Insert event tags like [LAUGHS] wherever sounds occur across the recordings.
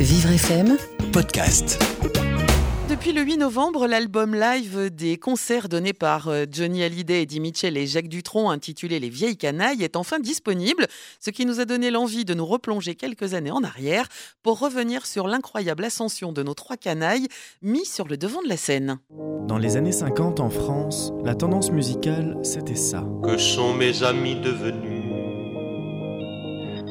Vivre FM, podcast. Depuis le 8 novembre, l'album live des concerts donnés par euh, Johnny Hallyday, Eddie Mitchell et Jacques Dutronc, intitulé Les Vieilles Canailles, est enfin disponible, ce qui nous a donné l'envie de nous replonger quelques années en arrière pour revenir sur l'incroyable ascension de nos trois canailles mis sur le devant de la scène. Dans les années 50 en France, la tendance musicale, c'était ça. Que sont mes amis devenus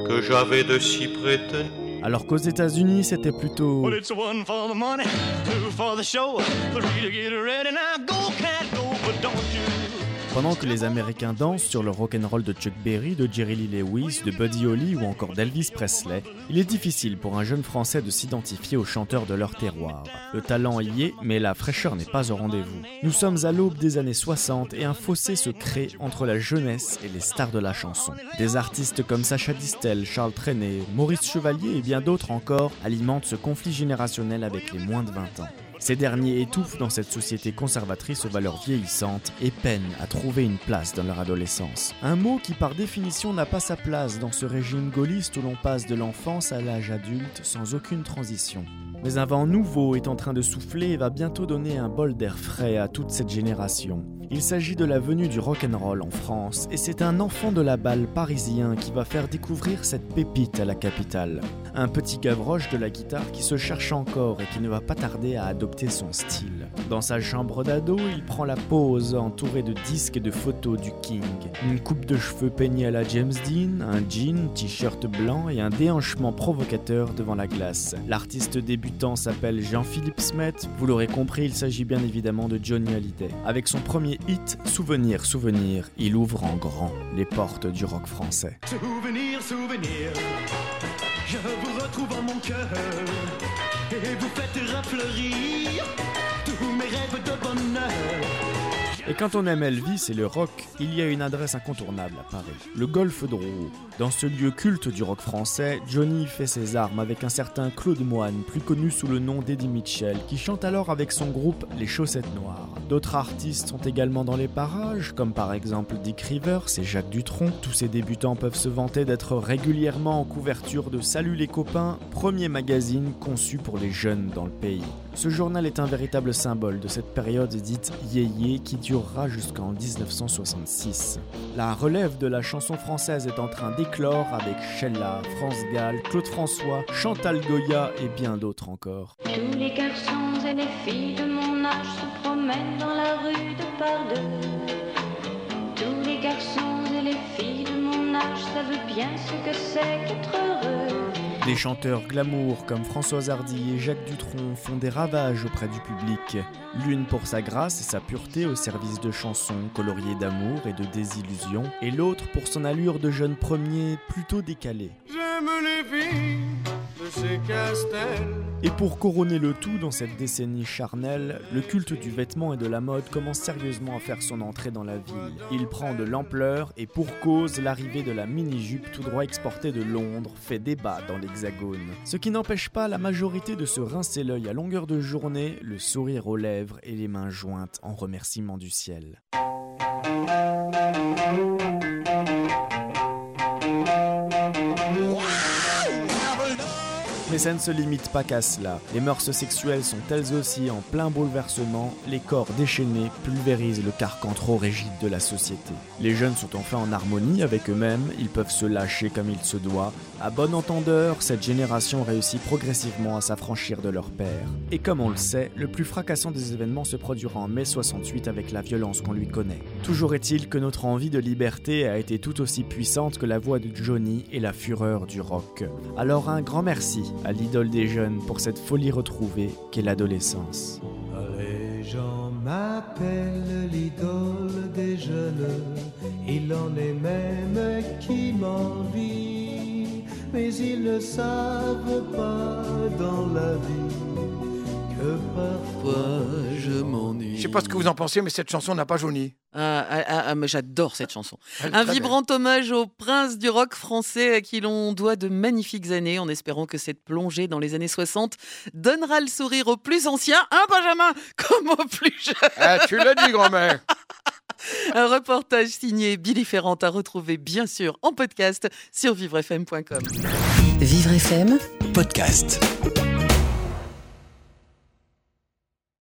Que j'avais de si prétenus Alors qu'aux États-Unis, c'était plutôt Well, it's one for the money, two for the show, three to get ready. Now go, cat, go, but don't you? Pendant que les Américains dansent sur le rock'n'roll de Chuck Berry, de Jerry Lee Lewis, de Buddy Holly ou encore d'Elvis Presley, il est difficile pour un jeune Français de s'identifier aux chanteurs de leur terroir. Le talent y est, mais la fraîcheur n'est pas au rendez-vous. Nous sommes à l'aube des années 60 et un fossé se crée entre la jeunesse et les stars de la chanson. Des artistes comme Sacha Distel, Charles Trenet, Maurice Chevalier et bien d'autres encore alimentent ce conflit générationnel avec les moins de 20 ans. Ces derniers étouffent dans cette société conservatrice aux valeurs vieillissantes et peinent à trouver une place dans leur adolescence. Un mot qui par définition n'a pas sa place dans ce régime gaulliste où l'on passe de l'enfance à l'âge adulte sans aucune transition. Mais un vent nouveau est en train de souffler et va bientôt donner un bol d'air frais à toute cette génération. Il s'agit de la venue du rock'n'roll en France et c'est un enfant de la balle parisien qui va faire découvrir cette pépite à la capitale. Un petit gavroche de la guitare qui se cherche encore et qui ne va pas tarder à adopter son style. Dans sa chambre d'ado, il prend la pose entouré de disques et de photos du King. Une coupe de cheveux peignée à la James Dean, un jean, t-shirt blanc et un déhanchement provocateur devant la glace. L'artiste débutant s'appelle Jean-Philippe Smet. Vous l'aurez compris, il s'agit bien évidemment de Johnny Hallyday. Avec son premier hit, Souvenir, Souvenir, il ouvre en grand les portes du rock français. Souvenir, souvenir, je vous retrouve en mon cœur et vous faites refleurir Et quand on aime Elvis et le rock, il y a une adresse incontournable à Paris, le Golfe de. Dans ce lieu culte du rock français, Johnny fait ses armes avec un certain Claude Moine, plus connu sous le nom d'Eddie Mitchell, qui chante alors avec son groupe Les Chaussettes Noires. D'autres artistes sont également dans les parages, comme par exemple Dick Rivers et Jacques Dutronc. Tous ces débutants peuvent se vanter d'être régulièrement en couverture de Salut les copains, premier magazine conçu pour les jeunes dans le pays. Ce journal est un véritable symbole de cette période dite yéyé qui durera jusqu'en 1966. La relève de la chanson française est en train d'éclore avec Sheila, France Gall, Claude François, Chantal Goya et bien d'autres encore. Tous les garçons et les filles de mon âge se promènent dans la rue de par deux. Tous les garçons et les filles de mon âge savent bien ce que c'est qu'être heureux. Des chanteurs glamour comme Françoise Hardy et Jacques Dutronc font des ravages auprès du public. L'une pour sa grâce et sa pureté au service de chansons coloriées d'amour et de désillusion, et l'autre pour son allure de jeune premier plutôt décalé. J'aime les filles. Et pour couronner le tout dans cette décennie charnelle, le culte du vêtement et de la mode commence sérieusement à faire son entrée dans la ville. Il prend de l'ampleur et pour cause, l'arrivée de la mini-jupe tout droit exportée de Londres fait débat dans l'Hexagone. Ce qui n'empêche pas la majorité de se rincer l'œil à longueur de journée, le sourire aux lèvres et les mains jointes en remerciement du ciel. Mais ça ne se limite pas qu'à cela. Les mœurs sexuelles sont elles aussi en plein bouleversement, les corps déchaînés pulvérisent le carcan trop rigide de la société. Les jeunes sont enfin en harmonie avec eux-mêmes, ils peuvent se lâcher comme il se doit. À bon entendeur, cette génération réussit progressivement à s'affranchir de leur père. Et comme on le sait, le plus fracassant des événements se produira en mai 68 avec la violence qu'on lui connaît. Toujours est-il que notre envie de liberté a été tout aussi puissante que la voix de Johnny et la fureur du rock. Alors un grand merci à l'idole des jeunes pour cette folie retrouvée qu'est l'adolescence. Que parfois je m'ennuie. Je sais pas ce que vous en pensez, mais cette chanson n'a pas jauni. Ah, ah, ah, ah, mais j'adore cette chanson. Un vibrant hommage au prince du rock français à qui l'on doit de magnifiques années, en espérant que cette plongée dans les années 60 donnera le sourire aux plus anciens, hein Benjamin, [LAUGHS] comme aux plus jeunes. Ah, tu l'as dit, grand-mère. [LAUGHS] Un reportage signé Billy Ferrand à retrouver bien sûr en podcast sur vivrefm.com. Vivre FM podcast.